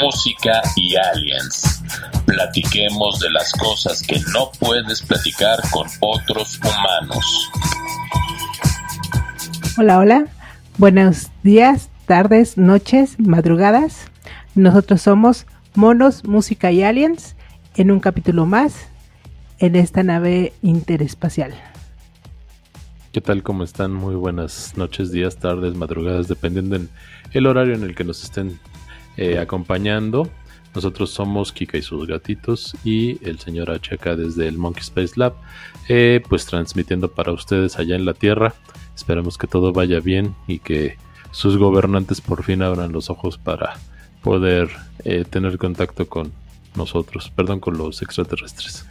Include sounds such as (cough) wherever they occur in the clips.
Música y Aliens. Platiquemos de las cosas que no puedes platicar con otros humanos. Hola, hola. Buenos días, tardes, noches, madrugadas. Nosotros somos Monos, Música y Aliens en un capítulo más en esta nave interespacial. ¿Qué tal? ¿Cómo están? Muy buenas noches, días, tardes, madrugadas, dependiendo en el horario en el que nos estén eh, acompañando. Nosotros somos Kika y sus gatitos y el señor H acá desde el Monkey Space Lab, eh, pues transmitiendo para ustedes allá en la Tierra. Esperamos que todo vaya bien y que sus gobernantes por fin abran los ojos para poder eh, tener contacto con nosotros, perdón, con los extraterrestres.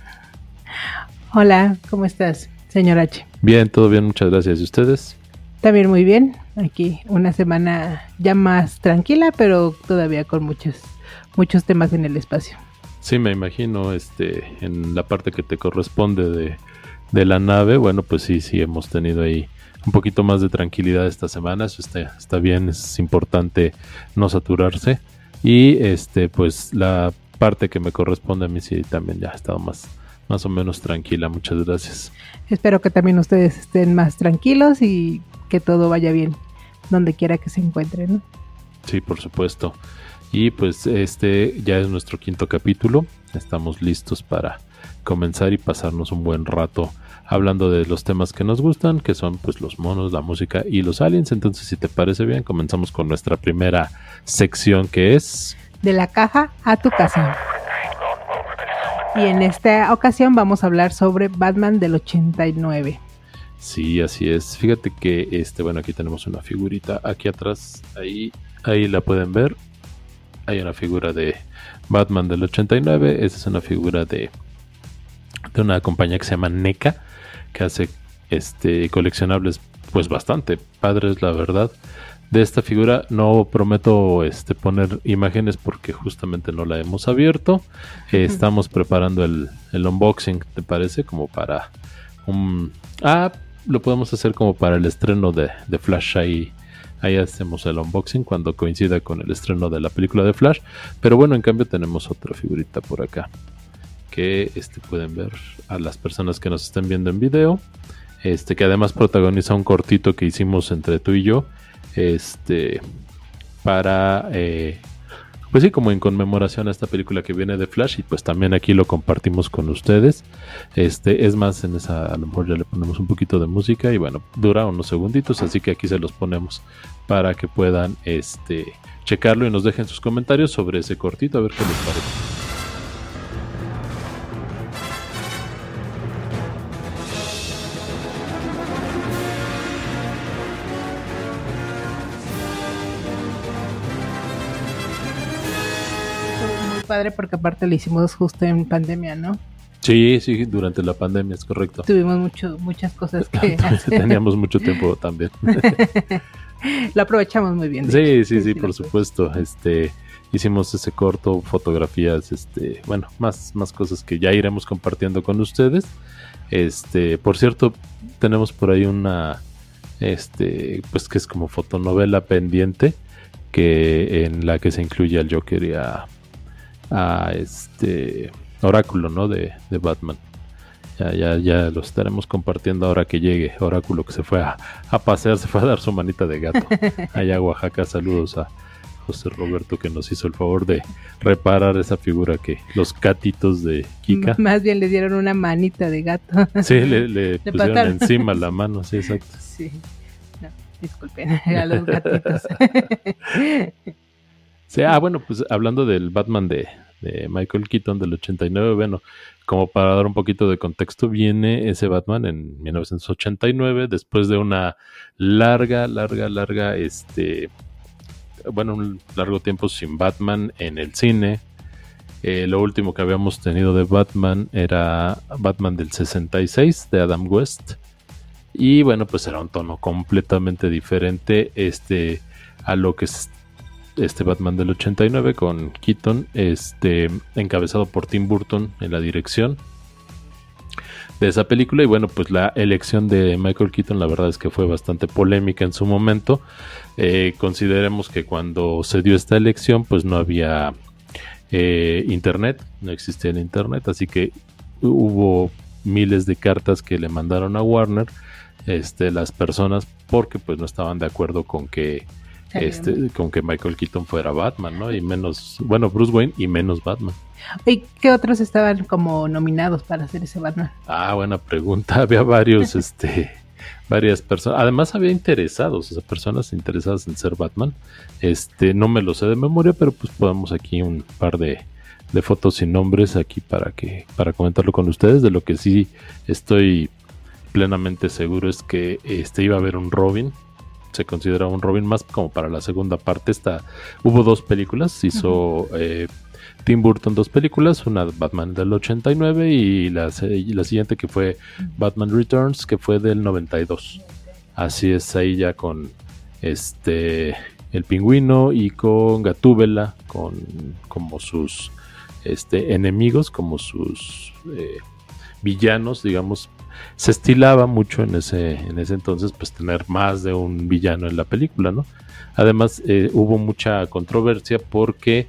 Hola, ¿cómo estás, señor H? Bien, todo bien, muchas gracias. ¿Y ustedes? También muy bien. Aquí una semana ya más tranquila, pero todavía con muchos, muchos temas en el espacio. Sí, me imagino, este, en la parte que te corresponde de, de la nave, bueno, pues sí, sí hemos tenido ahí un poquito más de tranquilidad esta semana, eso está, está bien, es importante no saturarse. Y este, pues la parte que me corresponde a mí sí también ya ha estado más, más o menos tranquila. Muchas gracias. Espero que también ustedes estén más tranquilos y que todo vaya bien donde quiera que se encuentren. Sí, por supuesto. Y pues este ya es nuestro quinto capítulo. Estamos listos para comenzar y pasarnos un buen rato hablando de los temas que nos gustan, que son pues los monos, la música y los aliens. Entonces, si te parece bien, comenzamos con nuestra primera sección que es de la caja a tu casa. Y en esta ocasión vamos a hablar sobre Batman del 89. Sí, así es. Fíjate que este, bueno, aquí tenemos una figurita aquí atrás. Ahí, ahí la pueden ver. Hay una figura de Batman del 89. Esa es una figura de, de una compañía que se llama NECA, que hace este coleccionables pues bastante padres, la verdad de esta figura. No prometo este, poner imágenes porque justamente no la hemos abierto. Eh, (laughs) estamos preparando el, unboxing, ¿te parece? Como para un... Ah, lo podemos hacer como para el estreno de, de Flash ahí. Ahí hacemos el unboxing cuando coincida con el estreno de la película de Flash. Pero bueno, en cambio tenemos otra figurita por acá. Que este, pueden ver a las personas que nos estén viendo en video. Este, que además protagoniza un cortito que hicimos entre tú y yo este, para, eh, pues sí, como en conmemoración a esta película que viene de Flash y pues también aquí lo compartimos con ustedes. Este, es más, en esa a lo mejor ya le ponemos un poquito de música y bueno, dura unos segunditos, así que aquí se los ponemos para que puedan, este, checarlo y nos dejen sus comentarios sobre ese cortito, a ver qué les parece. Padre porque aparte lo hicimos justo en pandemia, ¿no? Sí, sí, durante la pandemia, es correcto. Tuvimos mucho, muchas cosas que (laughs) Teníamos mucho tiempo (laughs) también. lo aprovechamos muy bien. Sí, sí, sí, por supuesto. Este, hicimos ese corto, fotografías, este, bueno, más, más cosas que ya iremos compartiendo con ustedes. Este, por cierto, tenemos por ahí una, este, pues que es como fotonovela pendiente, que en la que se incluye al Joker y a a este Oráculo, ¿no? De, Batman. Ya, ya, ya lo estaremos compartiendo ahora que llegue. Oráculo que se fue a, pasear, se fue a dar su manita de gato. (laughs) Allá a Oaxaca, saludos a José Roberto que nos hizo el favor de reparar esa figura que los gatitos de Kika. Más bien le dieron una manita de gato. Sí, le, (laughs) pusieron encima la (laughs) mano, sí, exacto. Sí. disculpen a los gatitos. Ah, bueno, pues hablando del Batman de, Michael Keaton del 89, bueno, como para dar un poquito de contexto, viene ese Batman en 1989, después de una larga, larga, larga, este, bueno, un largo tiempo sin Batman en el cine. Eh, lo último que habíamos tenido de Batman era Batman del 66 de Adam West. Y bueno, pues era un tono completamente diferente este, a lo que este Batman del 89 con Keaton, este, encabezado por Tim Burton en la dirección. de esa película. Y bueno, pues la elección de Michael Keaton, la verdad es que fue bastante polémica en su momento. Eh, consideremos que cuando se dio esta elección, pues no había eh, internet, no existía el internet, así que hubo miles de cartas que le mandaron a Warner, este, las personas, porque pues no estaban de acuerdo con que este, con que Michael Keaton fuera Batman, ¿no? Y menos, bueno, Bruce Wayne y menos Batman. ¿Y qué otros estaban como nominados para hacer ese Batman? Ah, buena pregunta. (laughs) Había varios, (laughs) este, varias personas. Además había interesados, o sea, personas interesadas en ser Batman. Este, no me lo sé de memoria, pero pues podemos aquí un par de, de fotos y nombres aquí para que, para comentarlo con ustedes. De lo que sí estoy plenamente seguro es que este iba a haber un Robin se considera un Robin más como para la segunda parte. Esta, hubo dos películas, hizo eh, Tim Burton dos películas, una Batman del 89 y la, la siguiente que fue Batman Returns, que fue del 92. Así es, ahí ya con este el pingüino y con Gatúbela, con como sus este, enemigos, como sus eh, villanos, digamos, se estilaba mucho en ese, en ese entonces, pues tener más de un villano en la película, ¿no? Además, eh, hubo mucha controversia porque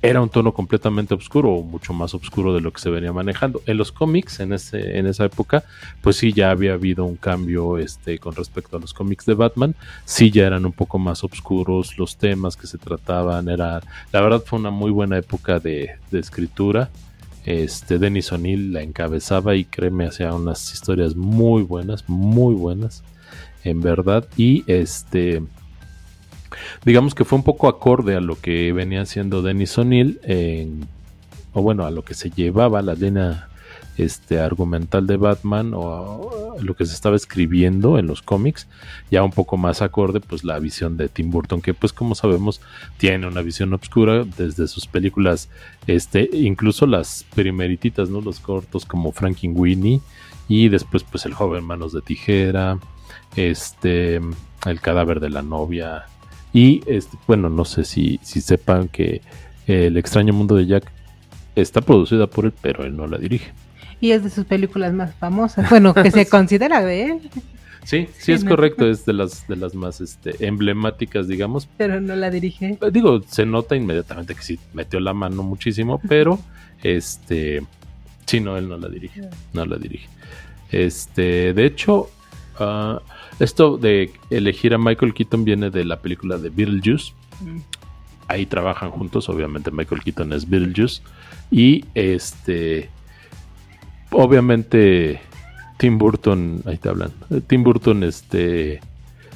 era un tono completamente oscuro o mucho más oscuro de lo que se venía manejando. En los cómics, en, ese, en esa época, pues sí, ya había habido un cambio este, con respecto a los cómics de Batman. Sí, ya eran un poco más oscuros los temas que se trataban. Era, la verdad fue una muy buena época de, de escritura. Este, Denis O'Neill la encabezaba y créeme, hacía unas historias muy buenas, muy buenas, en verdad. Y este, digamos que fue un poco acorde a lo que venía haciendo Denis O'Neill, o bueno, a lo que se llevaba la línea este argumental de Batman o lo que se estaba escribiendo en los cómics, ya un poco más acorde pues la visión de Tim Burton que pues como sabemos tiene una visión oscura desde sus películas este incluso las primerititas, ¿no? Los cortos como Winnie y después pues El joven manos de tijera, este El cadáver de la novia y este bueno, no sé si si sepan que El extraño mundo de Jack está producida por él, pero él no la dirige y es de sus películas más famosas. (laughs) Bueno, que se considera de él. Sí, sí, es correcto, es de las de las más este, emblemáticas, digamos. Pero no la dirige. Eh, digo, se nota inmediatamente que sí metió la mano muchísimo, pero este sí, no, él no la dirige, no la dirige. Este, de hecho, ah, esto de elegir a Michael Keaton viene de la película de Beetlejuice. Mm. Ahí trabajan juntos, obviamente Michael Keaton es Beetlejuice y este obviamente Tim Burton, ahí te hablan, Tim Burton este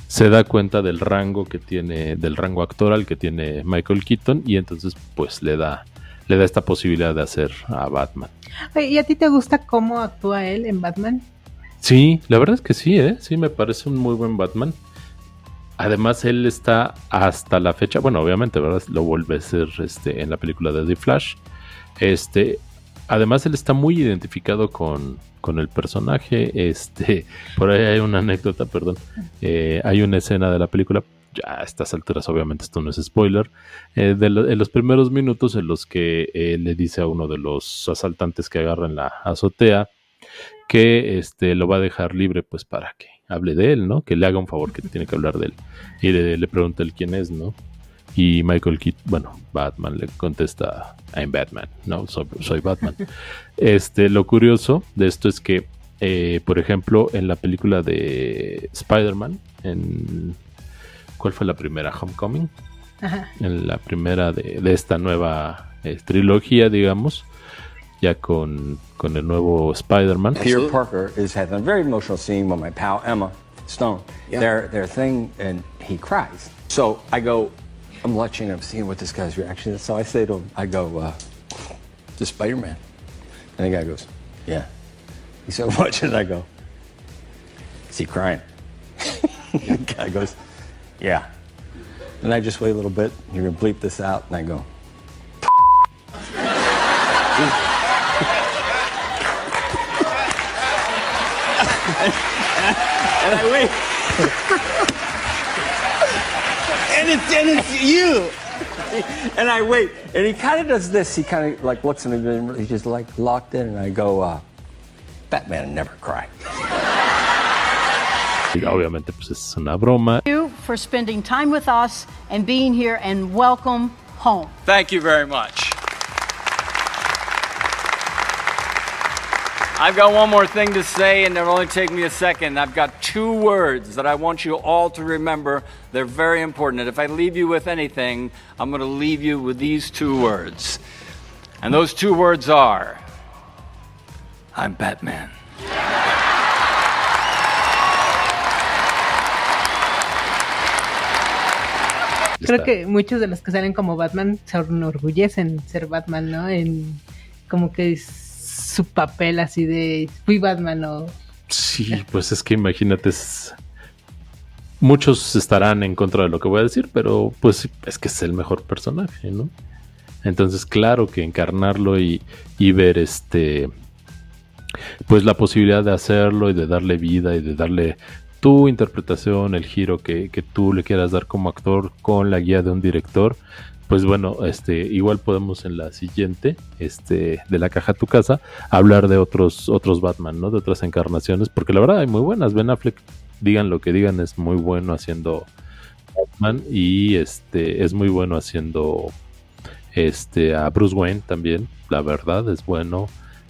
se da cuenta del rango que tiene, del rango actoral que tiene Michael Keaton y entonces pues le da le da esta posibilidad de hacer a Batman. ¿Y a ti te gusta cómo actúa él en Batman? Sí, la verdad es que sí, ¿eh? sí me parece un muy buen Batman. Además él está hasta la fecha, bueno, obviamente, ¿verdad? Lo vuelve a ser este, en la película de The Flash. Este, además él está muy identificado con, el personaje. Este, (laughs) por ahí hay una anécdota, perdón. Eh, hay una escena de la película. Ya a estas alturas, obviamente, esto no es spoiler. Eh, en los primeros minutos en los que eh, le dice a uno de los asaltantes que agarran la azotea que este, lo va a dejar libre, pues para que hable de él, ¿no? Que le haga un favor, que tiene que hablar de él. Y le, le pregunta él quién es, ¿no? Y Michael Keaton, bueno, Batman le contesta, I'm Batman, no, soy, Batman. (laughs) este, lo curioso de esto es que, eh, por ejemplo, en la película de Spider-Man, en, ¿cuál fue la primera? Homecoming. En la primera de, esta nueva eh, trilogía, digamos, ya con, con el nuevo Spider-Man. Peter Parker is having a very emotional scene with my pal Emma Stone. Their, their thing, and he cries. So I go, I'm watching, I'm seeing what this guy's reaction is. So I say to him, I go, uh, to Spider Man. And the guy goes, Yeah. He said, (laughs) Watch it. I go, Is he crying? (laughs) the guy goes, Yeah. And I just wait a little bit. You're going to bleep this out. And I go, (laughs) and I wait and it's and it's you. (laughs) And I wait, and he kind of does this. He kind of like looks at me, and he's just like locked in, and I go, uh, Batman never cry. Y obviamente, pues es una broma. you for spending time with us and being here and welcome home. Thank you very much. I've got one more thing to say, and it'll only take me a second. I've got two words that I want you all to remember. They're very important. And if I leave you with anything, I'm going to leave you with these two words. And those two words are I'm Batman. Creo Está- que muchos de los que salen como Batman se enorgullecen ser Batman, ¿no? En como que es su papel así de fui Batman o Sí, pues es que imagínate, muchos estarán en contra de lo que voy a decir, pero pues es que es el mejor personaje, ¿no? Entonces, claro que encarnarlo y, y ver este, pues la posibilidad de hacerlo y de darle vida y de darle tu interpretación, el giro que, que tú le quieras dar como actor con la guía de un director, pues bueno, este, igual podemos en la siguiente, este, de la caja a tu casa, hablar de otros, otros Batman, ¿no? De otras encarnaciones, porque la verdad hay muy buenas. Ben Affleck, digan lo que digan, es muy bueno haciendo Batman y este es muy bueno haciendo este a Bruce Wayne también, la verdad es bueno.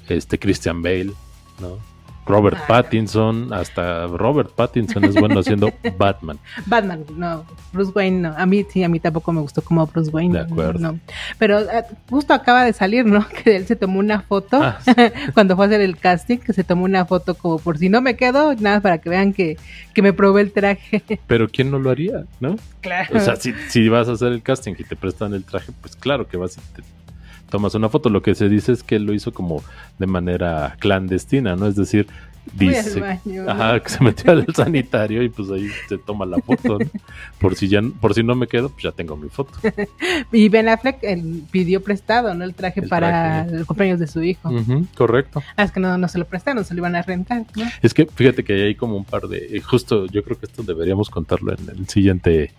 Este Christian Bale, ¿no? Robert Ah. Pattinson, hasta Robert Pattinson es bueno haciendo (laughs) Batman. Batman, no, Bruce Wayne no. A mí sí, a mí tampoco me gustó como Bruce Wayne. De acuerdo. No. Pero eh, justo acaba de salir, ¿no? (laughs) Que él se tomó una foto Ah, sí. (laughs) cuando fue a hacer el casting, que se tomó una foto como por si no me quedo, nada para que vean que, que me probé el traje. Pero ¿quién no lo haría, no? claro. O sea, si, si vas a hacer el casting y te prestan el traje, pues claro que vas y te tomas una foto. Lo que se dice es que él lo hizo como de manera clandestina, ¿no? Es decir, dice, baño, ¿no? ajá, que se metió al (laughs) sanitario y pues ahí se toma la foto, ¿no? Por si ya, por si no me quedo, pues ya tengo mi foto. (laughs) Y Ben Affleck él pidió prestado, ¿no? El traje El para traje. el cumpleaños de su hijo. Correcto. Ah, es que no, no se lo prestaron, se lo iban a rentar, ¿no? Es que fíjate que hay como un par de. eh, Justo yo creo que esto deberíamos contarlo en el siguiente.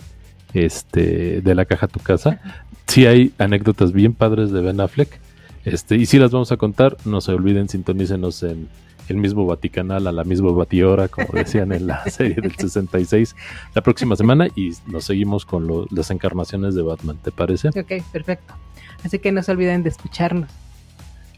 Este. De la caja a tu casa. Sí hay anécdotas bien padres de Ben Affleck. Este. Y si las vamos a contar, no se olviden, sintonícenos en el mismo Vaticanal a la misma Batihora, como (laughs) decían en la serie del 66, la próxima semana. Y nos seguimos con lo- las encarnaciones de Batman, ¿te parece? Ok, perfecto. Así que no se olviden de escucharnos.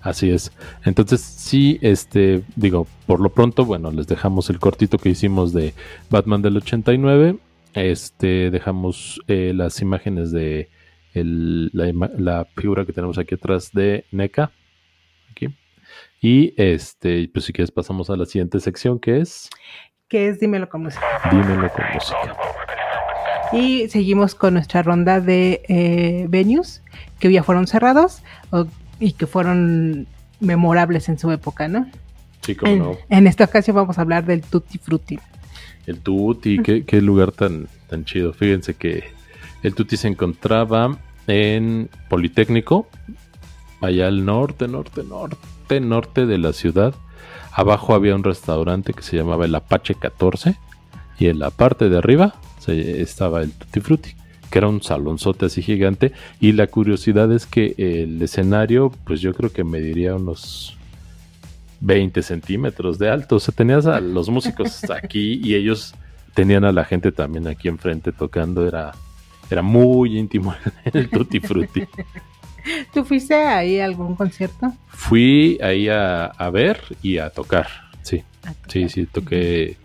Así es. Entonces, sí, este, digo, por lo pronto, bueno, les dejamos el cortito que hicimos de Batman del 89. Este, dejamos eh, las imágenes de el- la, figura que tenemos aquí atrás de NECA. Aquí. Y este, pues si quieres pasamos a la siguiente sección que es Que es Dímelo con música. Dímelo con música. Y seguimos con nuestra ronda de eh, venues que ya fueron cerrados o- y que fueron memorables en su época, ¿no? Sí, como En, no. en esta ocasión vamos a hablar del Tutti Frutti. El Tuti, qué, qué lugar tan, tan chido. Fíjense que el Tuti se encontraba en Politécnico, allá al norte, norte, norte, norte de la ciudad. Abajo había un restaurante que se llamaba el Apache 14 y en la parte de arriba se- estaba el Tutti Frutti, que era un salonzote así gigante. Y la curiosidad es que el escenario, pues yo creo que mediría unos 20 centímetros de alto. O sea, tenías a los músicos (laughs) aquí y ellos tenían a la gente también aquí enfrente tocando. Era, era muy íntimo (laughs) el Tutti Frutti. (laughs) ¿Tú fuiste ahí a algún concierto? Fui ahí a, a ver y a tocar. Sí, sí, sí, toqué.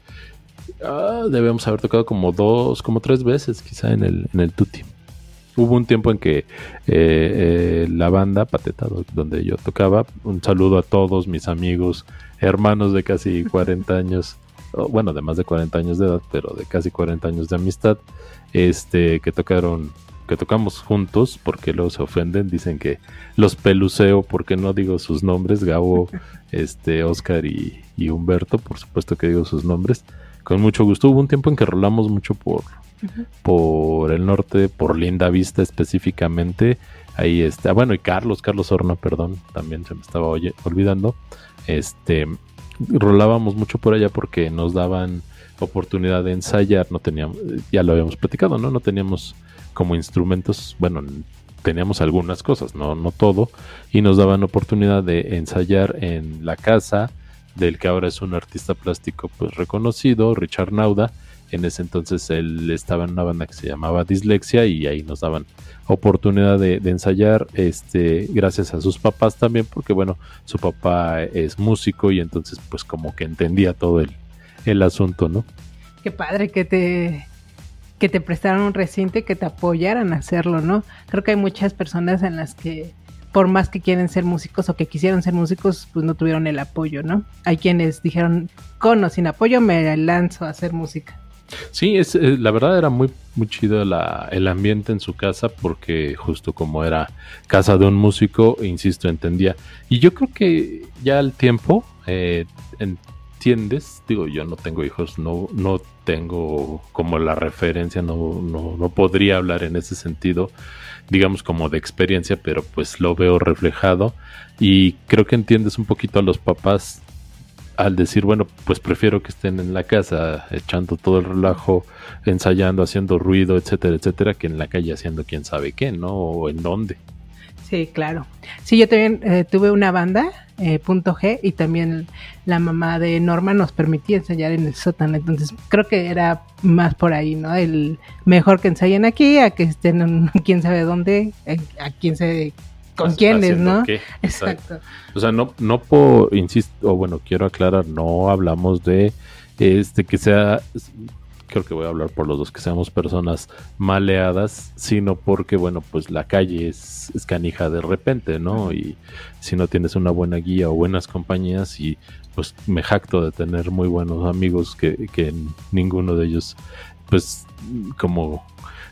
Ah, debemos haber tocado como dos, como tres veces quizá en el, en el Tutti. Hubo un tiempo en que eh, eh, la banda Pateta, do- donde yo tocaba, un saludo a todos mis amigos, hermanos de casi 40 (laughs) años, bueno, de más de 40 años de edad, pero de casi 40 años de amistad, este, que tocaron, que tocamos juntos, porque luego se ofenden, dicen que los peluceo porque no digo sus nombres, Gabo, (laughs) este, Oscar y, y Humberto, por supuesto que digo sus nombres. Con mucho gusto. Hubo un tiempo en que rolamos mucho por, por el norte, por Linda Vista específicamente. Ahí está, bueno, y Carlos, Carlos Horno, perdón, también se me estaba oye- olvidando. Este, rolábamos mucho por allá porque nos daban oportunidad de ensayar, no teníamos, ya lo habíamos platicado, ¿no? No teníamos como instrumentos, bueno, teníamos algunas cosas, no, no todo, y nos daban oportunidad de ensayar en la casa del que ahora es un artista plástico pues reconocido, Richard Nauda. En ese entonces él estaba en una banda que se llamaba Dislexia y ahí nos daban oportunidad de, ensayar, este, gracias a sus papás también, porque bueno, su papá es músico y entonces pues como que entendía todo el, el asunto, ¿no? Qué padre que te que te prestaron un recinto y que te apoyaran a hacerlo, ¿no? Creo que hay muchas personas en las que por más que quieren ser músicos o que quisieron ser músicos, pues no tuvieron el apoyo, ¿no? Hay quienes dijeron, con o sin apoyo me lanzo a hacer música. Sí, es, eh, la verdad era muy, muy chido el ambiente en su casa porque justo como era casa de un músico, insisto, entendía. Y yo creo que ya al tiempo eh, entiendes, digo, yo no tengo hijos, no, no tengo como la referencia, no, no, no podría hablar en ese sentido, digamos como de experiencia, pero pues lo veo reflejado y creo que entiendes un poquito a los papás al decir, bueno, pues prefiero que estén en la casa echando todo el relajo, ensayando, haciendo ruido, etcétera, etcétera, que en la calle haciendo quién sabe qué, ¿no? O en dónde. Sí, claro. Sí, yo también eh, tuve una banda, eh, punto G, y también la mamá de Norma nos permitía ensayar en el sótano, entonces creo que era más por ahí, ¿no? El mejor que ensayen aquí, a que estén en (laughs) quién sabe dónde, a quién se con quiénes, ¿no? (laughs) Exacto. O sea, no, no por, insisto, o bueno, quiero aclarar, no hablamos de este que sea, creo que voy a hablar por los dos, que seamos personas maleadas, sino porque, bueno, pues la calle es, es canija de repente, ¿no? Y si no tienes una buena guía o buenas compañías, y pues me jacto de tener muy buenos amigos que, que ninguno de ellos, pues como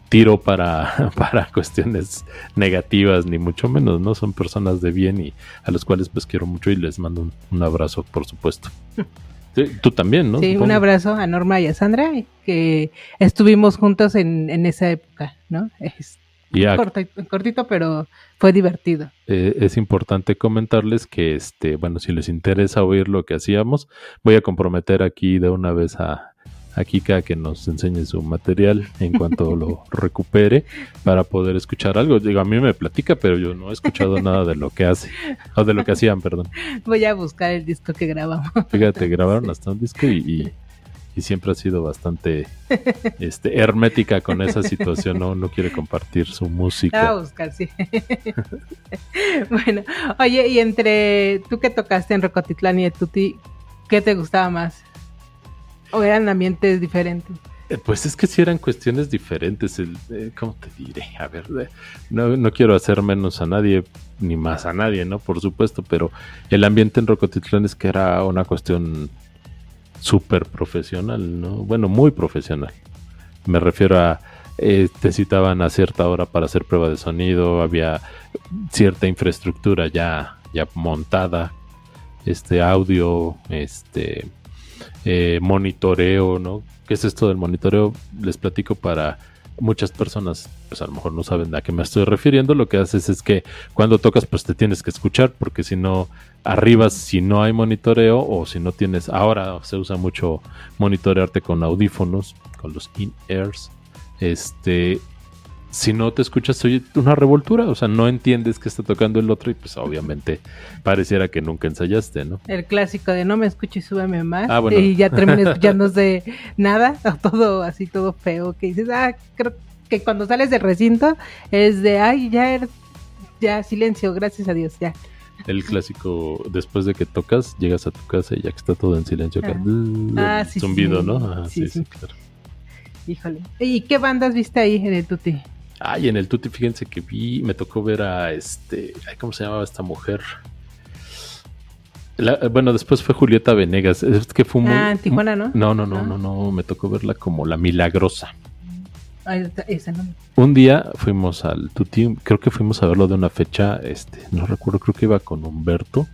tiro para, (laughs) para cuestiones negativas, ni mucho menos, ¿no? Son personas de bien y a los cuales pues quiero mucho y les mando un, abrazo, por supuesto. (laughs) tú también, ¿no? Sí, un abrazo a Norma y a Sandra, que estuvimos juntos en, en esa época, ¿no? Es cortito, pero fue divertido. Eh, es importante comentarles que, este, bueno, si les interesa oír lo que hacíamos, voy a comprometer aquí de una vez a, a Kika que nos enseñe su material en cuanto lo (laughs) recupere para poder escuchar algo. Digo, a mí me platica, pero yo no he escuchado nada de lo que hace, o de lo que hacían, perdón. Voy a buscar el disco que grabamos. Fíjate, grabaron hasta un disco y, siempre ha sido bastante este, hermética con esa situación, ¿no? No quiere compartir su música. A buscar, sí. (laughs) bueno, oye, y entre tú que tocaste en Rocotitlán y Tuti, ¿qué te gustaba más? ¿O eran ambientes diferentes? Eh, pues es que si eran cuestiones diferentes. Eh, ¿Cómo te diré? A ver, no, no, quiero hacer menos a nadie, ni más a nadie, ¿no? Por supuesto, pero el ambiente en Rocotitlán es que era una cuestión súper profesional, ¿no? Bueno, muy profesional. Me refiero a. Eh, te citaban a cierta hora para hacer prueba de sonido, había cierta infraestructura ya, ya montada, este audio, este eh, monitoreo, ¿no? ¿Qué es esto del monitoreo? Les platico para muchas personas, pues a lo mejor no saben a qué me estoy refiriendo. Lo que haces es que cuando tocas, pues te tienes que escuchar, porque si no, arriba, si no hay monitoreo o si no tienes, ahora se usa mucho monitorearte con audífonos, con los in-ears. Este, si no te escuchas, oye una revoltura, o sea, no entiendes que está tocando el otro y pues obviamente pareciera que nunca ensayaste, ¿no? El clásico de no me escuches, súbeme más ah, y ya terminas (laughs) escuchándose nada, todo así, todo feo, que dices, ah, creo que cuando sales del recinto es de, ay, ya, er, ya silencio, gracias a Dios, ya. El clásico, después de que tocas, llegas a tu casa y ya que está todo en silencio, acá, ah, sí, zumbido, ¿no? Ah, sí, sí, claro. Híjole. ¿Y qué bandas viste ahí en el Tuti? Ay, en el Tuti, fíjense que vi, me tocó ver a este, ¿cómo se llamaba esta mujer? bueno, después fue Julieta Venegas. Es que fue muy, ah, Tijuana, ¿no? No, no, no, no, no, me tocó verla como la milagrosa. Un día fuimos al Tuti, creo que fuimos a verlo de una fecha, este, no recuerdo, creo que iba con Humberto.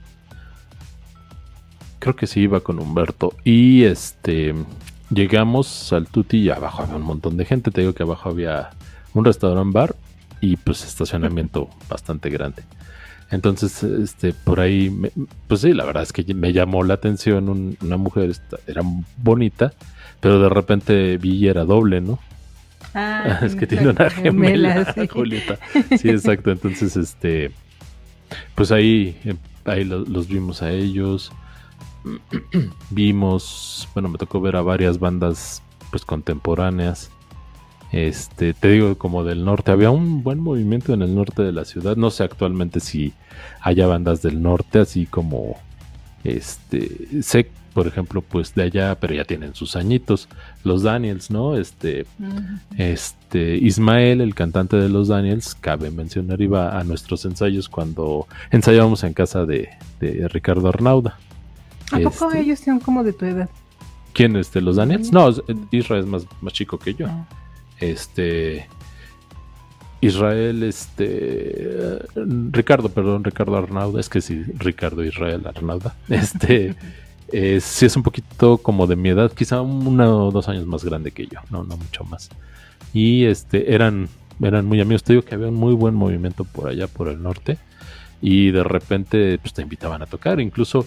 Creo que sí iba con Humberto. Y este, llegamos al Tuti y abajo había un montón de gente. Te digo que abajo había un restaurante bar y pues estacionamiento (laughs) bastante grande. Entonces, este, por ahí, pues sí, la verdad es que me llamó la atención una mujer, era bonita, pero de repente vi y era doble, ¿no? Ah, (laughs) es que tiene una gemela, sí. Julieta. Sí, exacto. Entonces, este, pues ahí, ahí los vimos a ellos. (clears throat) vimos, bueno, me tocó ver a varias bandas pues contemporáneas. Este, te digo, como del norte, había un buen movimiento en el norte de la ciudad. No sé actualmente si haya bandas del norte, así como este, sé, por ejemplo, pues de allá, pero ya tienen sus añitos, los Daniels, ¿no? Este, este, Ismael, el cantante de los Daniels, cabe mencionar, iba a nuestros ensayos cuando ensayábamos en casa de, de Ricardo Arnauda. ¿A poco Este, ellos son como de tu edad? ¿Quién, este, los Daniels? No, Israel es más, más chico que yo. Ah. Este. Israel, este. Ricardo, perdón, Ricardo Arnauda. Es que sí, Ricardo Israel Arnauda. (laughs) Este. eh, sí es un poquito como de mi edad, quizá uno o dos años más grande que yo, no, no mucho más. Y este, eran, eran muy amigos. Te digo que había un muy buen movimiento por allá, por el norte. Y de repente, pues te invitaban a tocar. Incluso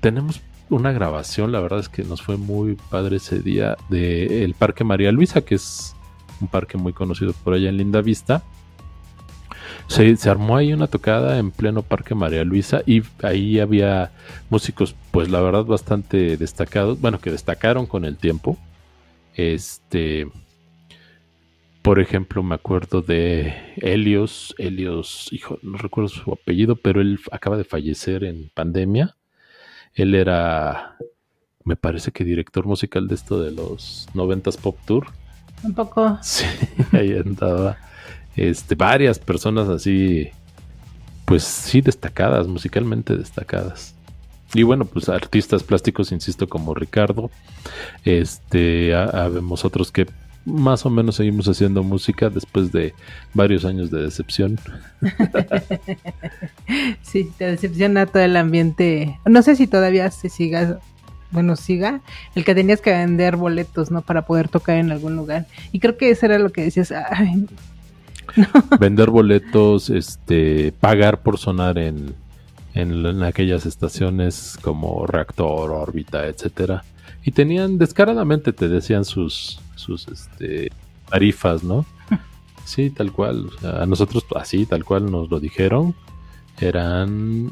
tenemos una grabación, la verdad es que nos fue muy padre ese día, de el Parque María Luisa, que es un parque muy conocido por allá en Linda Vista. Se, armó ahí una tocada en pleno Parque María Luisa y ahí había músicos, pues la verdad, bastante destacados, bueno, que destacaron con el tiempo. Este, por ejemplo, me acuerdo de Helios, Helios, hijo, no recuerdo su apellido, pero él acaba de fallecer en pandemia. Él era, me parece que director musical de esto de los 90s Pop Tour. Un poco. Sí, (laughs) ahí andaba. Este, varias personas así, pues sí, destacadas, musicalmente destacadas. Y bueno, pues artistas plásticos, insisto, como Ricardo. Este, habemos otros que más o menos seguimos haciendo música después de varios años de decepción. (laughs) Sí, te decepciona todo el ambiente. No sé si todavía se siga, bueno, siga, el que tenías que vender boletos, ¿no? Para poder tocar en algún lugar. Y creo que eso era lo que decías, (laughs) Vender boletos, este, pagar por sonar en, en, aquellas estaciones como Reactor, órbita, etcétera. Y tenían descaradamente, te decían sus, sus este, tarifas, ¿no? Sí, tal cual. a nosotros así, tal cual nos lo dijeron. Eran,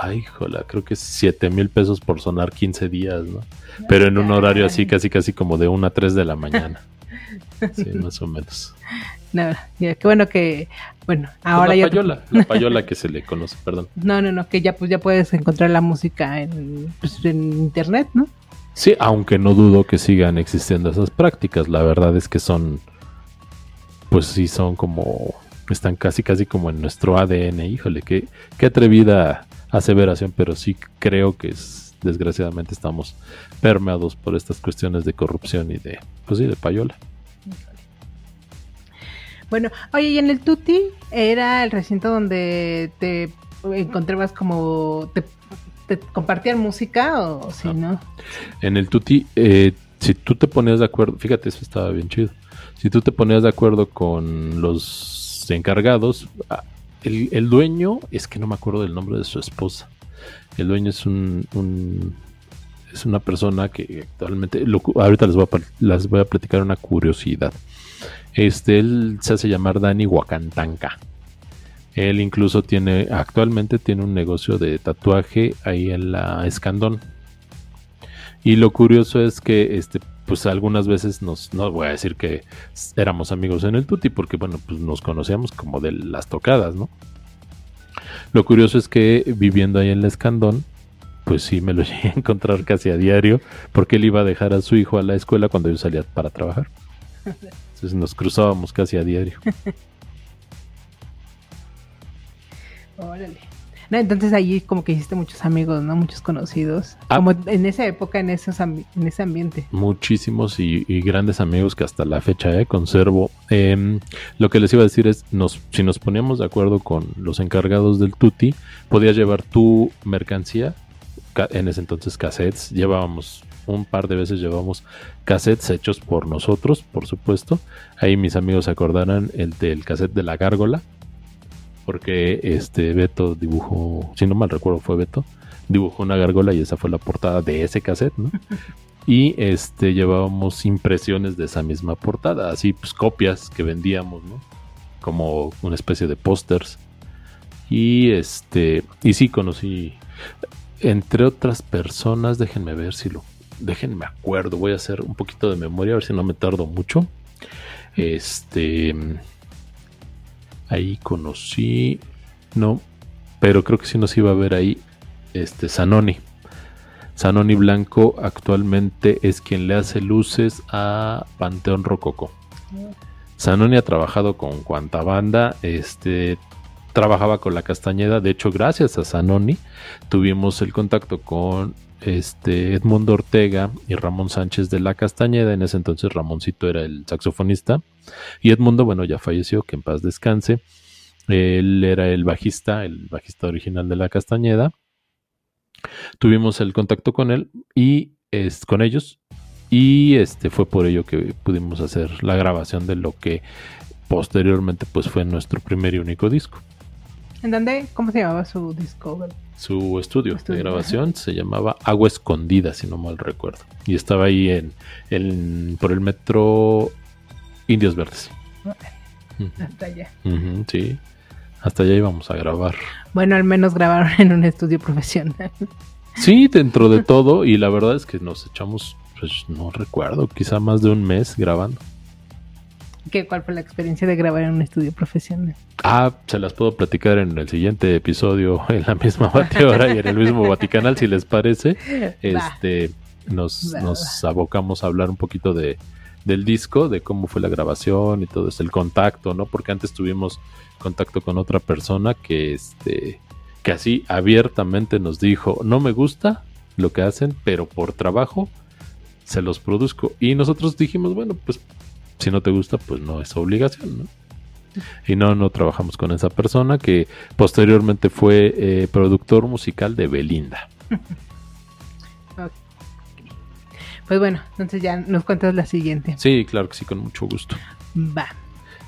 ay, jola, creo que 7 mil pesos por sonar 15 días, ¿no? Pero en un horario así, casi, casi como de 1 a 3 de la mañana. (laughs) Sí, más o menos. no, ya, qué bueno que, bueno, ahora Pues la ya... payola, la (laughs) payola que se le conoce, perdón. No, no, no, que ya pues ya puedes encontrar la música en, pues, en internet, ¿no? Sí, aunque no dudo que sigan existiendo esas prácticas. La verdad es que son, pues sí, son como, están casi, casi como en nuestro ADN. Híjole, qué, qué atrevida aseveración, pero sí creo que es, desgraciadamente estamos permeados por estas cuestiones de corrupción y de, pues sí, de payola. Bueno, oye, y en el Tuti era el recinto donde te encontrabas como te, te compartían música o si no. En el Tuti, eh, si tú te ponías de acuerdo, fíjate, eso estaba bien chido. Si tú te ponías de acuerdo con los encargados, el, dueño, es que no me acuerdo del nombre de su esposa. El dueño es un, es una persona que actualmente, lo ahorita les voy, a, les voy a platicar una curiosidad. Este, él se hace llamar Dani Huacantanca. Él incluso tiene, actualmente tiene un negocio de tatuaje ahí en la Escandón. Y lo curioso es que, este, pues algunas veces nos, no voy a decir que éramos amigos en el Tuti, porque bueno, pues nos conocíamos como de las tocadas, ¿no? Lo curioso es que viviendo ahí en la Escandón, pues sí me lo (laughs) llegué a encontrar casi a diario, porque él iba a dejar a su hijo a la escuela cuando yo salía para trabajar. Entonces nos cruzábamos casi a diario. (laughs) Órale. Entonces ahí como que hiciste muchos amigos, ¿no? Muchos conocidos. Ah. Como en esa época, en, esos en ese ambiente. muchísimos y, y grandes amigos que hasta la fecha eh, conservo. Em, lo que les iba a decir es, nos, si nos poníamos de acuerdo con los encargados del Tuti, podías llevar tu mercancía, ca- en ese entonces cassettes, llevábamos un par de veces llevamos cassettes hechos por nosotros, por supuesto. Ahí mis amigos se acordarán el del cassette de la gárgola, porque este Beto dibujó, si no mal recuerdo fue Beto, dibujó una gárgola y esa fue la portada de ese cassette, ¿no? (laughs) y este llevábamos impresiones de esa misma portada, así pues copias que vendíamos, ¿no? Como una especie de pósters. Y este, y sí conocí entre otras personas, déjenme ver si lo, déjenme acuerdo, voy a hacer un poquito de memoria, a ver si no me tardo mucho. Este, ahí conocí, no, pero creo que sí nos iba a ver ahí, este, Zanoni. Zanoni Blanco actualmente es quien le hace luces a Panteón Rococo. Zanoni ha trabajado con cuanta banda, este, trabajaba con la Castañeda, de hecho gracias a Zanoni tuvimos el contacto con este Edmundo Ortega y Ramón Sánchez de la Castañeda, en ese entonces Ramoncito era el saxofonista y Edmundo, bueno, ya falleció, que en paz descanse. Él era el bajista, el bajista original de la Castañeda. Tuvimos el contacto con él y es, con ellos y este fue por ello que pudimos hacer la grabación de lo que posteriormente pues fue nuestro primer y único disco. ¿En dónde? ¿Cómo se llamaba su disco? Su estudio, de grabación se llamaba Agua Escondida, si no mal recuerdo. Y estaba ahí en, por el metro Indios Verdes. Hasta allá. sí, hasta allá íbamos a grabar. Bueno, al menos grabaron en un estudio profesional. Sí, dentro de todo, y la verdad es que nos echamos, pues no recuerdo, quizá más de un mes grabando. ¿Qué, ¿Cuál fue la experiencia de grabar en un estudio profesional? Ah, se las puedo platicar en el siguiente episodio, (laughs) en la misma bateora y en el mismo Vaticanal, si les parece. Este, nos, nos abocamos a hablar un poquito de, del disco, de cómo fue la grabación y todo eso, el contacto, ¿no? Porque antes tuvimos contacto con otra persona que, este, que así abiertamente nos dijo, no me gusta lo que hacen, pero por trabajo se los produzco. Y nosotros dijimos, bueno, pues si no te gusta, pues no es obligación, ¿no? Y no, no trabajamos con esa persona que posteriormente fue eh, productor musical de Belinda. (laughs) Pues bueno, entonces ya nos cuentas la siguiente. Sí, claro que sí, con mucho gusto. Va.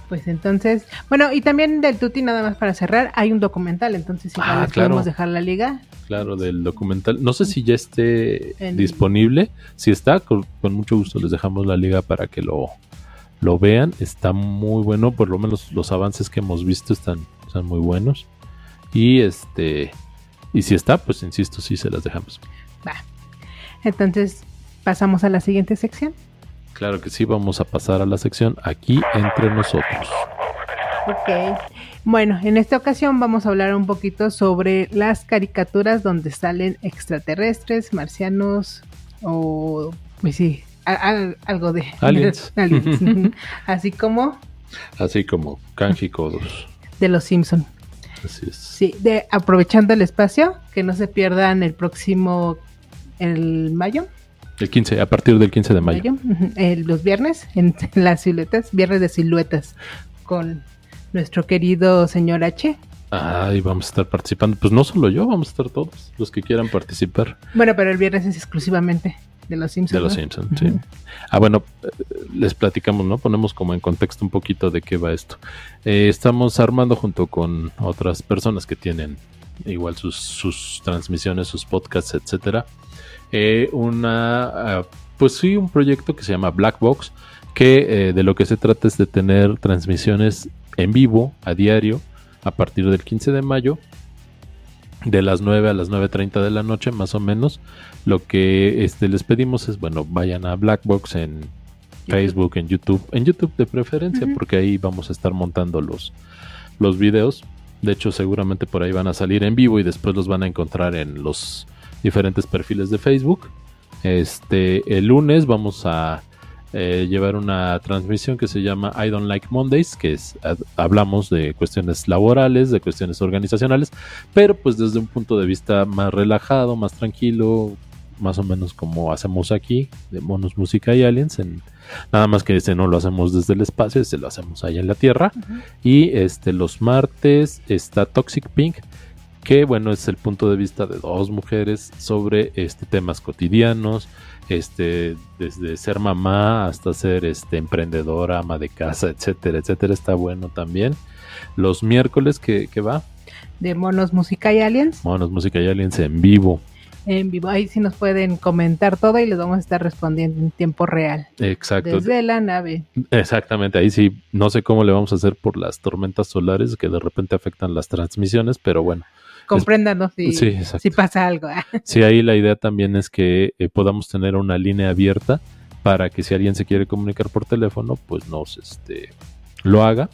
Pues entonces, bueno, y también del Tuti, nada más para cerrar, hay un documental, entonces si ah, podemos dejar la liga. Claro, del documental. No sé si ya esté disponible. Si está, con, mucho gusto les dejamos la liga para que lo, lo vean. Está muy bueno, por lo menos los avances que hemos visto están, están muy buenos. Y este y si está, pues insisto, sí se las dejamos. Va. Entonces, pasamos a la siguiente sección. Claro que sí, vamos a pasar a la sección aquí entre nosotros. Ok. Bueno, en esta ocasión vamos a hablar un poquito sobre las caricaturas donde salen extraterrestres, marcianos o, pues sí, algo de aliens. (laughs) (laughs) Así como. Así como Kanji Kodos. De los Simpson. Así es. Sí, de aprovechando el espacio, que no se pierdan el próximo, el mayo. El 15, a partir del 15 de mayo. los viernes, en, las siluetas, viernes de siluetas, con nuestro querido señor H. Ah, y vamos a estar participando. Pues no solo yo, vamos a estar todos los que quieran participar. Bueno, pero el viernes es exclusivamente de los Simpsons. De los Simpsons, sí. Ah, bueno, eh, les platicamos, ¿no? Ponemos como en contexto un poquito de qué va esto. Eh, estamos armando junto con otras personas que tienen igual sus, sus transmisiones, sus podcasts, etcétera. Eh, una, ah, pues sí, un proyecto que se llama Black Box, que de lo que se trata es de tener transmisiones en vivo a diario a partir del 15 de mayo de las 9 a las 9.30 de la noche más o menos. Lo que este, les pedimos es, bueno, vayan a Blackbox en Facebook, en YouTube, en YouTube de preferencia, porque ahí vamos a estar montando los, los videos. De hecho, seguramente por ahí van a salir en vivo y después los van a encontrar en los diferentes perfiles de Facebook. Este, el lunes vamos a eh, llevar una transmisión que se llama I Don't Like Mondays, que es hablamos de cuestiones laborales, de cuestiones organizacionales, pero pues desde un punto de vista más relajado, más tranquilo, más o menos como hacemos aquí, de Monos, Música y Aliens, en, nada más que este no lo hacemos desde el espacio, este lo hacemos allá en la Tierra. Y este los martes está Toxic Pink, que bueno, es el punto de vista de dos mujeres sobre este temas cotidianos, este, desde ser mamá hasta ser este, emprendedora, ama de casa, etcétera, etcétera, está bueno también. Los miércoles que, va. De Monos Música y Aliens. Monos Música y Aliens en vivo. En vivo, ahí sí nos pueden comentar todo y les vamos a estar respondiendo en tiempo real. Exacto. Desde la nave. Exactamente, ahí sí, no sé cómo le vamos a hacer por las tormentas solares que de repente afectan las transmisiones, pero bueno, compréndanos si, Sí, si pasa algo. (laughs) Sí, ahí la idea también es que eh, podamos tener una línea abierta para que si alguien se quiere comunicar por teléfono, pues nos este, lo haga.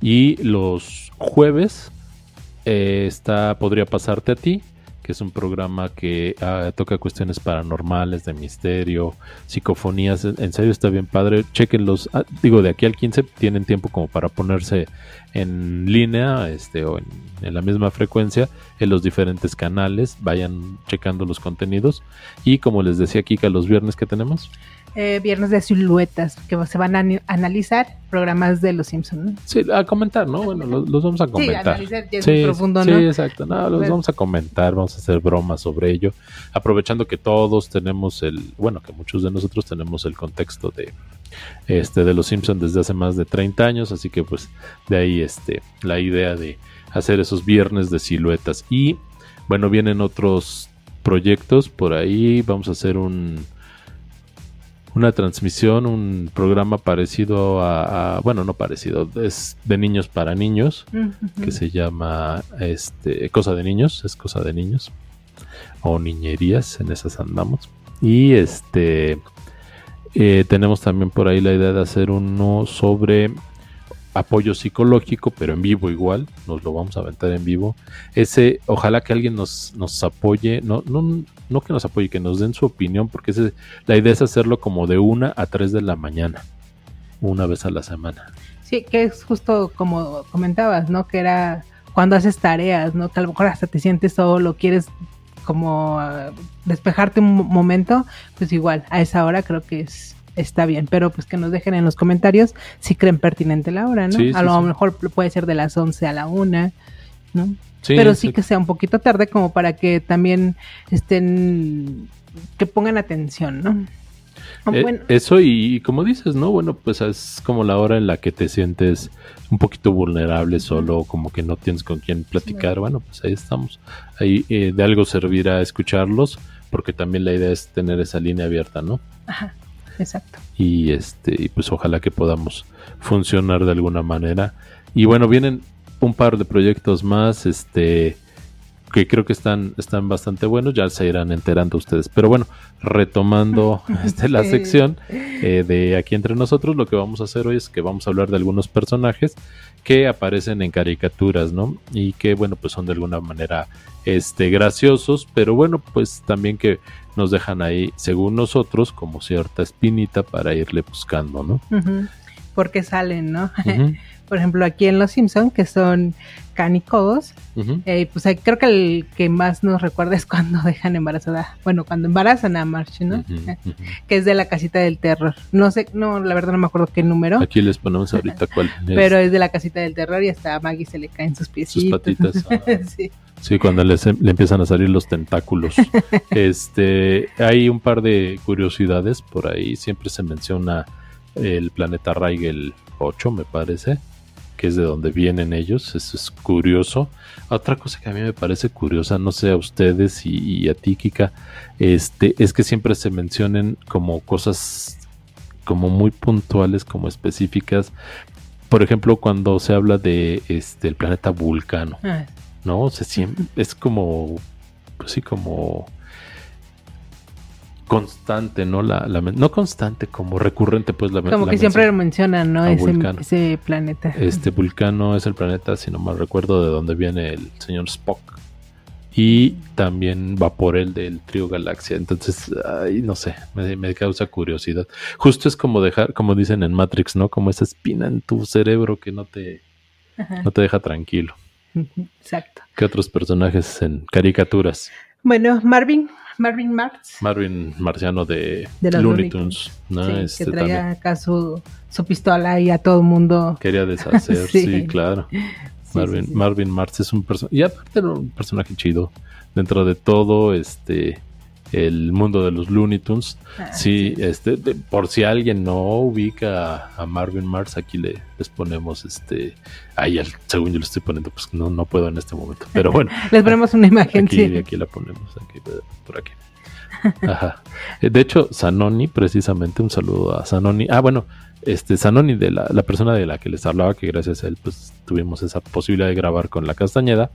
Y los jueves eh, está Podría pasarte a ti, que es un programa que ah, toca cuestiones paranormales, de misterio, psicofonías. En serio está bien padre. Chequenlos. Ah, digo, de aquí al 15 tienen tiempo como para ponerse en línea este, o en, en la misma frecuencia en los diferentes canales. Vayan checando los contenidos. Y como les decía Kika, los viernes que tenemos. Eh, viernes de siluetas, que se van a analizar programas de Los Simpsons. ¿no? Sí, a comentar, ¿no? Bueno, los, los vamos a comentar. analizar ya es muy profundo, sí, ¿no? exacto. No, los Bueno. vamos a comentar, vamos a hacer bromas sobre ello. Aprovechando que todos tenemos el, bueno, que muchos de nosotros tenemos el contexto de este de los Simpsons desde hace más de 30 años, así que pues de ahí este la idea de hacer esos viernes de siluetas y bueno, vienen otros proyectos por ahí, vamos a hacer un una transmisión, un programa parecido a, a- bueno, no parecido, es de niños para niños, que se llama este cosa de niños, es cosa de niños o niñerías, en esas andamos. Y este eh, tenemos también por ahí la idea de hacer uno sobre apoyo psicológico, pero en vivo igual, nos lo vamos a aventar en vivo. Ese, ojalá que alguien nos, nos apoye, no, no, no que nos apoye, que nos den su opinión, porque ese, la idea es hacerlo como de una a 3 de la mañana, una vez a la semana. Sí, que es justo como comentabas, ¿no? Que era cuando haces tareas, ¿no? Que a lo mejor hasta te sientes solo, quieres como ah, despejarte un mo- momento, pues igual, a esa hora creo que es está bien, pero pues que nos dejen en los comentarios si creen pertinente la hora, ¿no? Sí, a sí, lo sí. mejor puede ser de las 11 a la 1, ¿no? Sí, pero sí que sea un poquito tarde como para que también estén, que pongan atención, ¿no? Eh, Bueno, eso y, y como dices, ¿no? Bueno, pues es como la hora en la que te sientes un poquito vulnerable solo, como que no tienes con quién platicar. Bueno, pues ahí estamos. Ahí eh, de algo servirá escucharlos, porque también la idea es tener esa línea abierta, ¿no? exacto. Y este, y pues ojalá que podamos funcionar de alguna manera. Y bueno, vienen un par de proyectos más, este, que creo que están, están bastante buenos, ya se irán enterando ustedes. Pero bueno, retomando (laughs) este, la sección eh, de aquí entre nosotros, lo que vamos a hacer hoy es que vamos a hablar de algunos personajes que aparecen en caricaturas, ¿no? Y que bueno, pues son de alguna manera este graciosos, pero bueno, pues también que nos dejan ahí, según nosotros, como cierta espinita para irle buscando, ¿no? Porque salen, ¿no? (laughs) Por ejemplo, aquí en Los Simpson, que son Can y Codos, ujú. eh, pues eh, creo que el que más nos recuerda (laughs) es cuando dejan embarazada, bueno, cuando embarazan a Marge, ¿no? Que es de la casita del terror. No sé, no, la verdad no me acuerdo qué número, Aquí les ponemos (laughs) ahorita cuál es pero es de la casita del terror y hasta a Maggie se le caen sus piecitos. patitas, (laughs) ah. sí. Sí, cuando les, em- le empiezan a salir los tentáculos. este, hay un par de curiosidades por ahí. Siempre se menciona el planeta Raigel 8, me parece, que es de donde vienen ellos. Eso es curioso. Otra cosa que a mí me parece curiosa, no sé a ustedes y, y a ti, Kika, este, es que siempre se mencionen como cosas como muy puntuales, como específicas. Por ejemplo, cuando se habla de este el planeta Vulcano. Ah, ¿no? O sea, siempre es como, pues sí, como constante, ¿no? La, no constante, como recurrente, pues la como la que siempre mencionan, ¿no? Ese, planeta. Este Vulcano es el planeta, si no mal recuerdo, de donde viene el señor Spock. Y también Vaporel del trío Galaxia. Entonces, ay, no sé, me, me causa curiosidad. Justo es como dejar, como dicen en Matrix, ¿no? Como esa espina en tu cerebro que no te, Ajá. no te deja tranquilo. Exacto. ¿Qué otros personajes en caricaturas? Bueno, Marvin, Marvin Marx. Marvin Marciano de, De los Looney Tunes, ¿no? sí, Este que traía también acá su, su pistola y a todo el mundo. quería (laughs) deshacer, sí. Sí. claro. Sí, Marvin. Marvin Marx es un personaje, y aparte era un personaje chido dentro de todo este el mundo de los Looney Tunes. Ah, sí, este, de- por si alguien no ubica a, a Marvin Marx, aquí le, les ponemos este, ahí según yo le estoy poniendo, pues no, no puedo en este momento, pero bueno. (laughs) Les ponemos una imagen, Aquí, sí. aquí la ponemos, aquí, por aquí. Ajá. Eh, De hecho, Zanoni, precisamente, un saludo a Zanoni. Ah, bueno, este Zanoni, de la, la persona de la que les hablaba, que gracias a él pues tuvimos esa posibilidad de grabar con la Castañeda,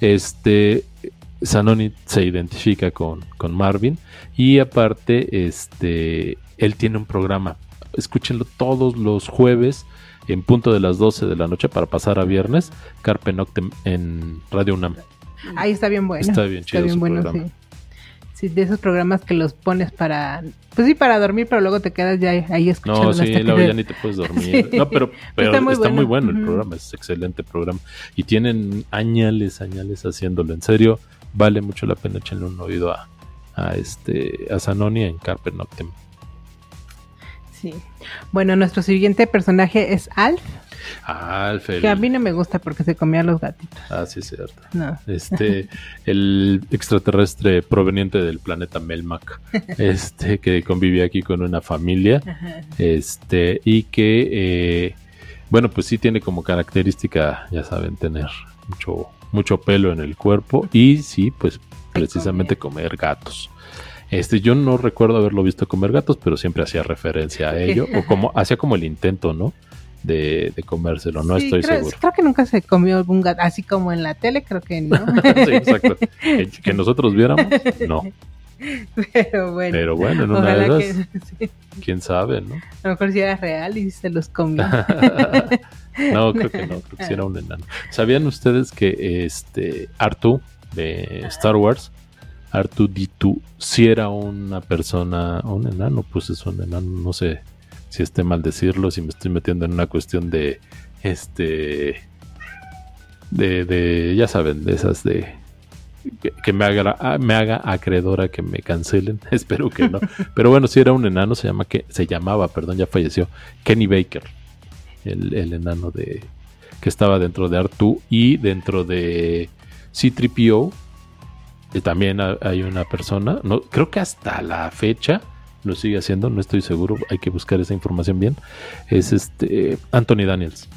este Zanoni se identifica con, con Marvin y aparte este él tiene un programa, escúchenlo todos los jueves en punto de las 12 de la noche para pasar a viernes, Carpe Noctem en Radio UNAM. Ahí está bien bueno. Está bien chido su bueno, programa. sí. Sí, de esos programas que los pones para, pues sí, para dormir, pero luego te quedas ya ahí escuchando. No, sí, luego ya ni te puedes dormir. (laughs) Sí. No, pero, pero Está está, muy muy bueno, bueno. el programa, es excelente programa. Y tienen añales, añales haciéndolo. En serio, vale mucho la pena echarle un oído a, a este a Zanoni en Carpe Noctem. Sí. Bueno, nuestro siguiente personaje es Alf, Alf, el- que a mí no me gusta porque se comía a los gatitos. Ah, sí, es cierto. No. Este, (laughs) el extraterrestre proveniente del planeta Melmac, (laughs) este, que convivía aquí con una familia, este, y que, eh, bueno, pues sí tiene como característica, ya saben, tener mucho, mucho pelo en el cuerpo y sí, pues precisamente comer gatos. Este, yo no recuerdo haberlo visto comer gatos, pero siempre hacía referencia a ello, o como, (laughs) hacía como el intento, ¿no? De, de comérselo, no Sí, estoy creo, seguro. Creo que nunca se comió algún gato, así como en la tele, creo que no. (laughs) sí, exacto. Que, que nosotros viéramos, no. pero bueno. Pero bueno, en una de que esas, (laughs) sí, quién sabe, ¿no? a lo mejor si era real y se los comió. No, creo que no, creo que sí era un enano. ¿Sabían ustedes que este Artu de Star Wars, Artu D2, si era una persona, un enano? Pues es un enano, no sé si esté mal decirlo, si me estoy metiendo en una cuestión de este de, ya saben, de esas de que, me haga ah, me haga acreedora que me cancelen, (laughs) espero que no. Pero bueno, si era un enano, se llama que se llamaba, perdón, ya falleció, Kenny Baker, el, el enano de que estaba dentro de Artu y dentro de C3PO y también ha- hay una persona, no creo que hasta la fecha lo sigue haciendo, no estoy seguro, hay que buscar esa información bien. Es este Anthony Daniels.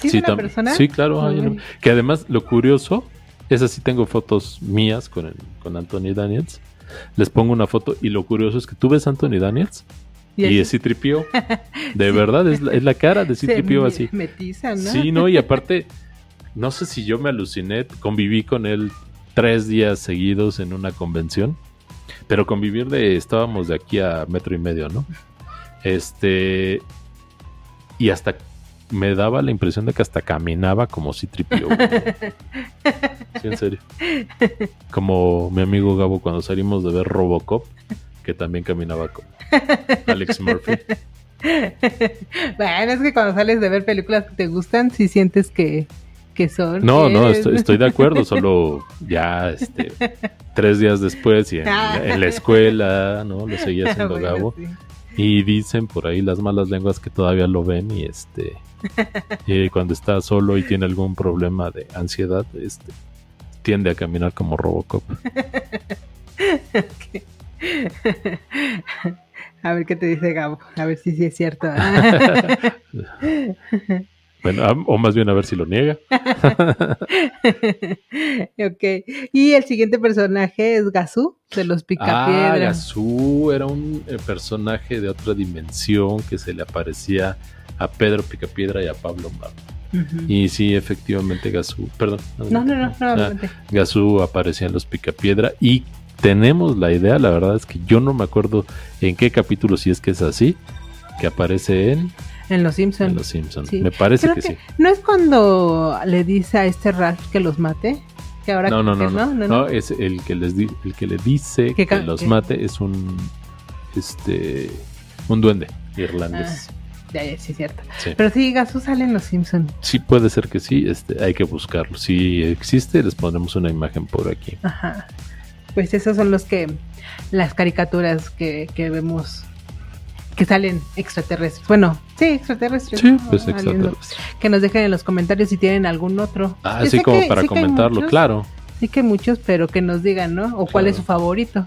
¿Sí, una persona? sí, claro. hay Uy. una- que además lo curioso, es así tengo fotos mías con, el- con Anthony Daniels. Les pongo una foto y lo curioso es que tú ves a Anthony Daniels y, así es C-3PO. De (laughs) verdad, es la, es la cara de (laughs) se C-3PO me- así. Metiza, ¿no? Sí, no, y aparte, no sé si yo me aluciné, conviví con él tres días seguidos en una convención, pero convivir de, estábamos de aquí a metro y medio, ¿no? Este, y hasta me daba la impresión de que hasta caminaba como si. Sí, en serio. (laughs) Como mi amigo Gabo cuando salimos de ver Robocop, que también caminaba como (laughs) Alex Murphy. bueno, es que cuando sales de ver películas que te gustan, sí sientes que, que son. No, no, estoy, estoy de acuerdo, solo ya este tres días después y en, Ah. en la escuela, ¿no? Lo seguía haciendo Bueno, Gabo. sí. Y dicen por ahí las malas lenguas que todavía lo ven y este (laughs) y cuando está solo y tiene algún problema de ansiedad, este tiende a caminar como Robocop. (laughs) (laughs) A ver qué te dice Gabo, a ver si sí es cierto. (laughs) Bueno, a- o más bien a ver si lo niega. (laughs) ok. Y el siguiente personaje es Gazú, de los Ah, Picapiedras. Gazú era un eh, personaje de otra dimensión que se le aparecía a Pedro Picapiedra y a Pablo Mar. Y sí, efectivamente, Gazú. Perdón. No, no, no, no, Ah, adelante. Gazú aparecía en los Picapiedra y tenemos la idea, la verdad es que yo no me acuerdo en qué capítulo, si es que es así, que aparece en, En Los Simpsons. en Los Simpsons. Sí. Me parece que, sí. ¿No es cuando le dice a este Ralph que los mate? Que ahora No, no, que no, no, no, es el que les di- el que le dice Que los mate es un este un duende irlandés. Ya, ya, sí, cierto. Sí. Pero sí, Gazú sale en Los Simpsons. Sí puede ser que sí, este hay que buscarlo. Si existe, les pondremos una imagen por aquí. Ajá. Pues esos son los que. Las caricaturas que, que vemos. Que salen extraterrestres. Bueno, sí, extraterrestres. Sí, pues Aliens. extraterrestre. Que nos dejen en los comentarios si tienen algún otro. Ah, Yo sí, como que- para comentarlo, muchos, claro. Sí que muchos, pero que nos digan, ¿no? O cuál es su favorito.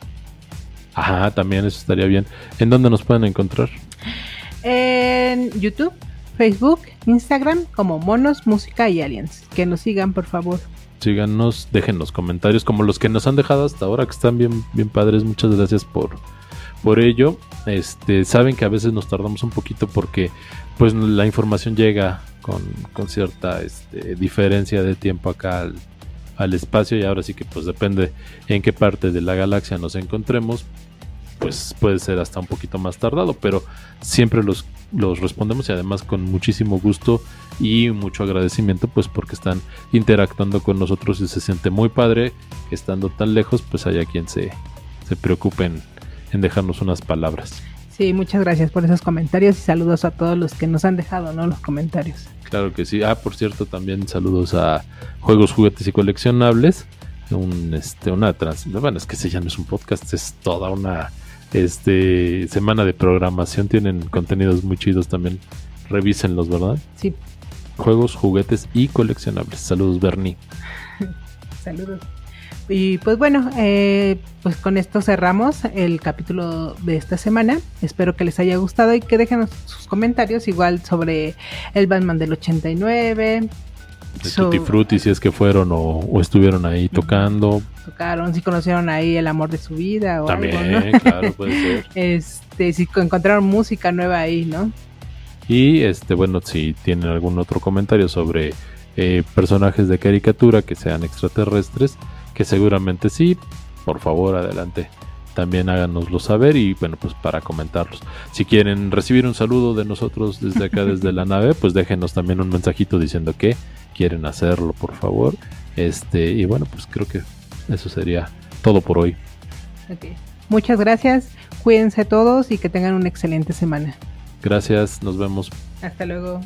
Ajá, también eso estaría bien. ¿En dónde nos pueden encontrar? En YouTube, Facebook, Instagram, como Monos, Música y Aliens. Que nos sigan, por favor. Síganos, dejen los comentarios como los que nos han dejado hasta ahora, que están bien, bien padres. Muchas gracias por, Por ello, este, saben que a veces nos tardamos un poquito porque pues la información llega con, con cierta este, diferencia de tiempo acá al, al espacio y ahora sí que pues depende en qué parte de la galaxia nos encontremos, pues puede ser hasta un poquito más tardado, pero siempre los, los respondemos y además con muchísimo gusto y mucho agradecimiento pues porque están interactuando con nosotros y se siente muy padre que estando tan lejos pues haya quien se, se preocupe en, en dejarnos unas palabras. Sí, muchas gracias por esos comentarios y saludos a todos los que nos han dejado, ¿no? Los comentarios. Claro que sí. Ah, por cierto, también saludos a Juegos, Juguetes y Coleccionables. Un, este, una trans... Bueno, es que ese ya no es un podcast, es toda una este, semana de programación. Tienen contenidos muy chidos también. Revísenlos, ¿verdad? Sí. Juegos, juguetes y coleccionables. Saludos, Bernie. (laughs) Saludos. Y pues bueno, eh, pues con esto cerramos el capítulo de esta semana. Espero que les haya gustado y que dejen sus comentarios igual sobre el Batman del 89. De Tutti Frutti, si es que fueron o, o estuvieron ahí tocando. Tocaron, si conocieron ahí el amor de su vida o También, algo, ¿no? claro, puede ser. (laughs) Este, si encontraron música nueva ahí, ¿no? Y este, bueno, si tienen algún otro comentario sobre eh, personajes de caricatura que sean extraterrestres, que seguramente sí, por favor, adelante. También háganoslo saber y bueno, pues para comentarlos. Si quieren recibir un saludo de nosotros desde acá, desde la nave, pues déjenos también un mensajito diciendo que quieren hacerlo, por favor. Este, y bueno, pues creo que eso sería todo por hoy. Muchas gracias, cuídense todos y que tengan una excelente semana. Gracias, nos vemos. Hasta luego.